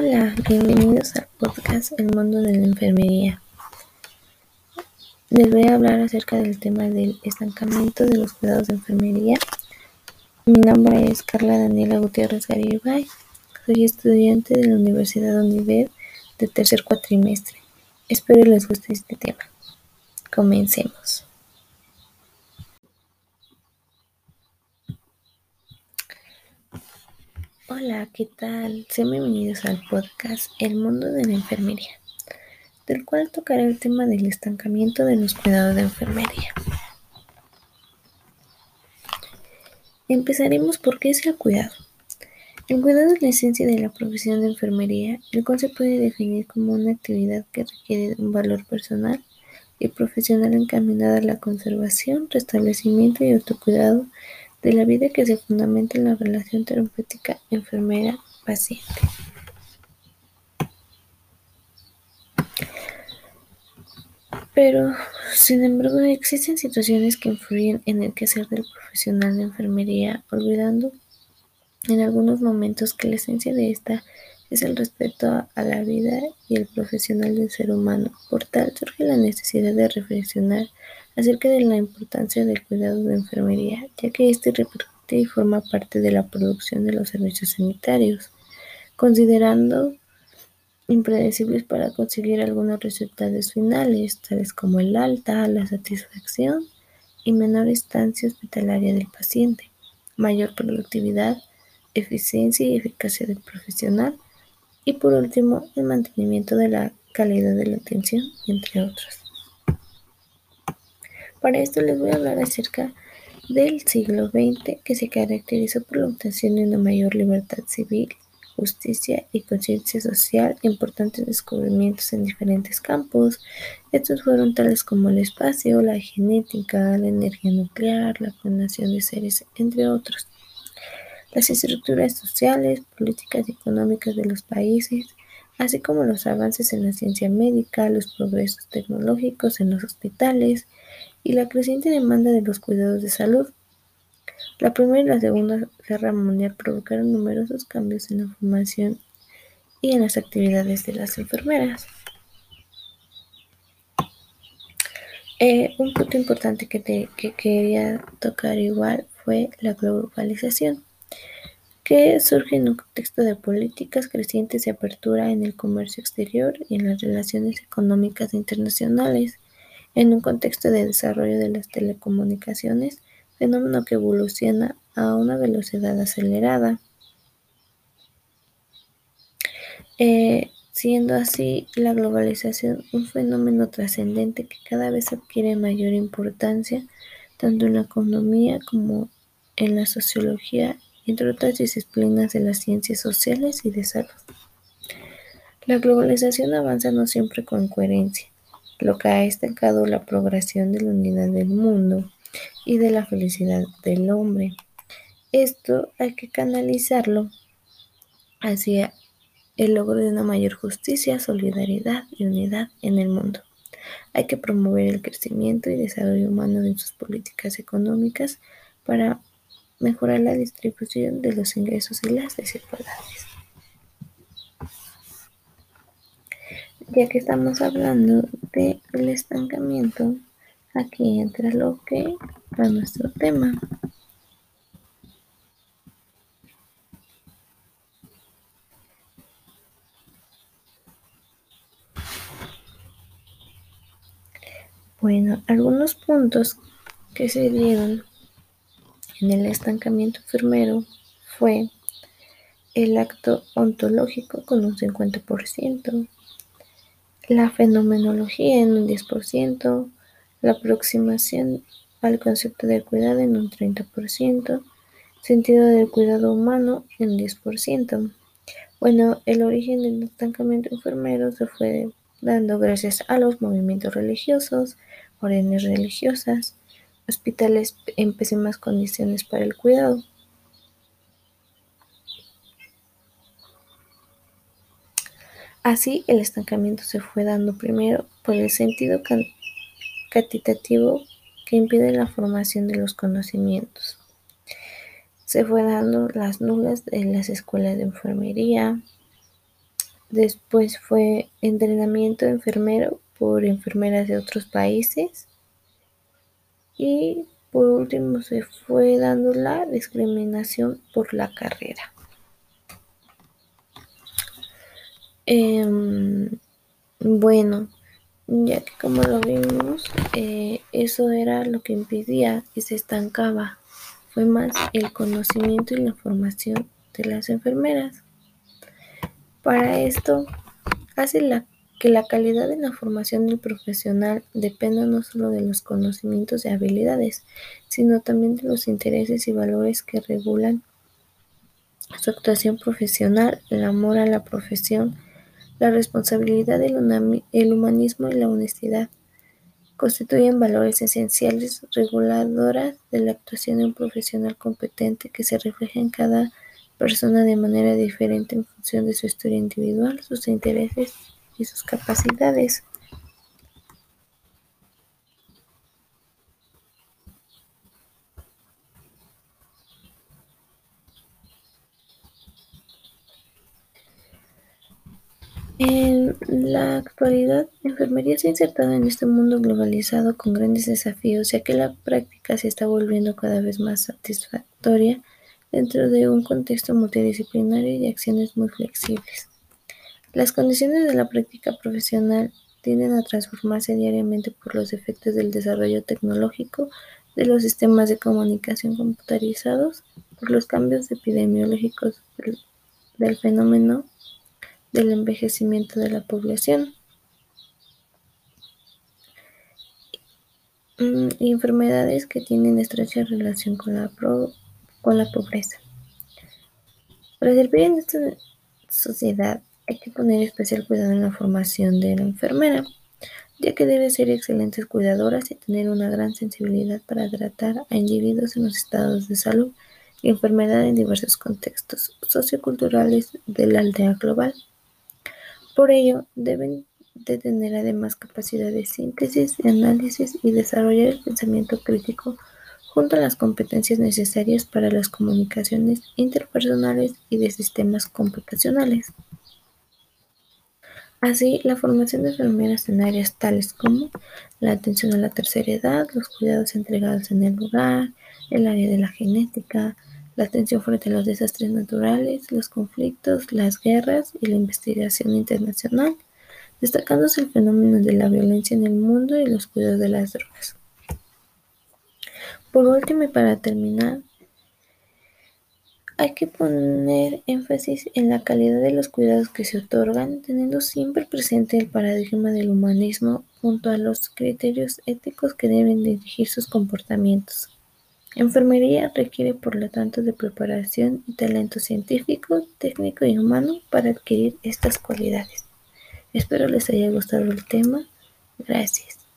Hola, bienvenidos al podcast El mundo de la enfermería. Les voy a hablar acerca del tema del estancamiento de los cuidados de enfermería. Mi nombre es Carla Daniela Gutiérrez Garibay. Soy estudiante de la Universidad Univer de tercer cuatrimestre. Espero les guste este tema. Comencemos. Hola, ¿qué tal? Sean bienvenidos al podcast El mundo de la enfermería, del cual tocaré el tema del estancamiento de los cuidados de enfermería. Empezaremos por qué es el cuidado. El cuidado es la esencia de la profesión de enfermería, el cual se puede definir como una actividad que requiere un valor personal y profesional encaminada a la conservación, restablecimiento y autocuidado de la vida que se fundamenta en la relación terapéutica enfermera-paciente. Pero, sin embargo, existen situaciones que influyen en el quehacer del profesional de enfermería, olvidando en algunos momentos que la esencia de esta es el respeto a la vida y el profesional del ser humano. Por tal, surge la necesidad de reflexionar acerca de la importancia del cuidado de enfermería, ya que este repercute y forma parte de la producción de los servicios sanitarios, considerando impredecibles para conseguir algunos resultados finales, tales como el alta, la satisfacción y menor estancia hospitalaria del paciente, mayor productividad, eficiencia y eficacia del profesional, y por último, el mantenimiento de la calidad de la atención, entre otros. Para esto les voy a hablar acerca del siglo XX que se caracterizó por la obtención de una mayor libertad civil, justicia y conciencia social, importantes descubrimientos en diferentes campos. Estos fueron tales como el espacio, la genética, la energía nuclear, la clonación de seres, entre otros. Las estructuras sociales, políticas y económicas de los países, así como los avances en la ciencia médica, los progresos tecnológicos en los hospitales, y la creciente demanda de los cuidados de salud. La Primera y la Segunda Guerra Mundial provocaron numerosos cambios en la formación y en las actividades de las enfermeras. Eh, un punto importante que, que quería tocar igual fue la globalización, que surge en un contexto de políticas crecientes de apertura en el comercio exterior y en las relaciones económicas internacionales en un contexto de desarrollo de las telecomunicaciones, fenómeno que evoluciona a una velocidad acelerada. Eh, siendo así la globalización un fenómeno trascendente que cada vez adquiere mayor importancia tanto en la economía como en la sociología entre otras disciplinas de las ciencias sociales y de salud. La globalización avanza no siempre con coherencia, lo que ha estancado la progresión de la unidad del mundo y de la felicidad del hombre. Esto hay que canalizarlo hacia el logro de una mayor justicia, solidaridad y unidad en el mundo. Hay que promover el crecimiento y desarrollo humano en sus políticas económicas para mejorar la distribución de los ingresos y las desigualdades. Ya que estamos hablando del estancamiento, aquí entra lo que a nuestro tema. Bueno, algunos puntos que se dieron en el estancamiento enfermero fue el acto ontológico con un 50%, la fenomenología en un 10%, la aproximación al concepto de cuidado en un 30%, sentido del cuidado humano en un 10%. Bueno, el origen del estancamiento enfermero se fue dando gracias a los movimientos religiosos, órdenes religiosas, hospitales en pésimas condiciones para el cuidado. Así, el estancamiento se fue dando primero por el sentido cantitativo que impide la formación de los conocimientos. Se fue dando las nulas en las escuelas de enfermería, después fue entrenamiento enfermero por enfermeras de otros países y por último se fue dando la discriminación por la carrera. Em, bueno, ya que como lo vimos, eh, eso era lo que impedía y se estancaba. Fue más el conocimiento y la formación de las enfermeras. Para esto, hace la, que la calidad de la formación del profesional dependa no solo de los conocimientos y habilidades, sino también de los intereses y valores que regulan su actuación profesional, el amor a la profesión, la responsabilidad, el humanismo y la honestidad constituyen valores esenciales reguladoras de la actuación de un profesional competente que se refleja en cada persona de manera diferente en función de su historia individual, sus intereses y sus capacidades. En la actualidad, la enfermería se ha insertado en este mundo globalizado con grandes desafíos, ya que la práctica se está volviendo cada vez más satisfactoria dentro de un contexto multidisciplinario y acciones muy flexibles. Las condiciones de la práctica profesional tienden a transformarse diariamente por los efectos del desarrollo tecnológico de los sistemas de comunicación computarizados, por los cambios epidemiológicos del fenómeno del envejecimiento de la población. Mm, y enfermedades que tienen estrecha relación con la, con la pobreza. Para servir en esta sociedad hay que poner especial cuidado en la formación de la enfermera, ya que debe ser excelentes cuidadoras y tener una gran sensibilidad para tratar a individuos en los estados de salud y enfermedad en diversos contextos socioculturales de la aldea global. Por ello, deben de tener además capacidad de síntesis, análisis y desarrollar el pensamiento crítico junto a las competencias necesarias para las comunicaciones interpersonales y de sistemas computacionales. Así, la formación de enfermeras en áreas tales como la atención a la tercera edad, los cuidados entregados en el hogar, el área de la genética, la atención frente a los desastres naturales, los conflictos, las guerras y la investigación internacional, destacándose el fenómeno de la violencia en el mundo y los cuidados de las drogas. Por último y para terminar, hay que poner énfasis en la calidad de los cuidados que se otorgan, teniendo siempre presente el paradigma del humanismo junto a los criterios éticos que deben dirigir sus comportamientos. Enfermería requiere por lo tanto de preparación y talento científico, técnico y humano para adquirir estas cualidades. Espero les haya gustado el tema. Gracias.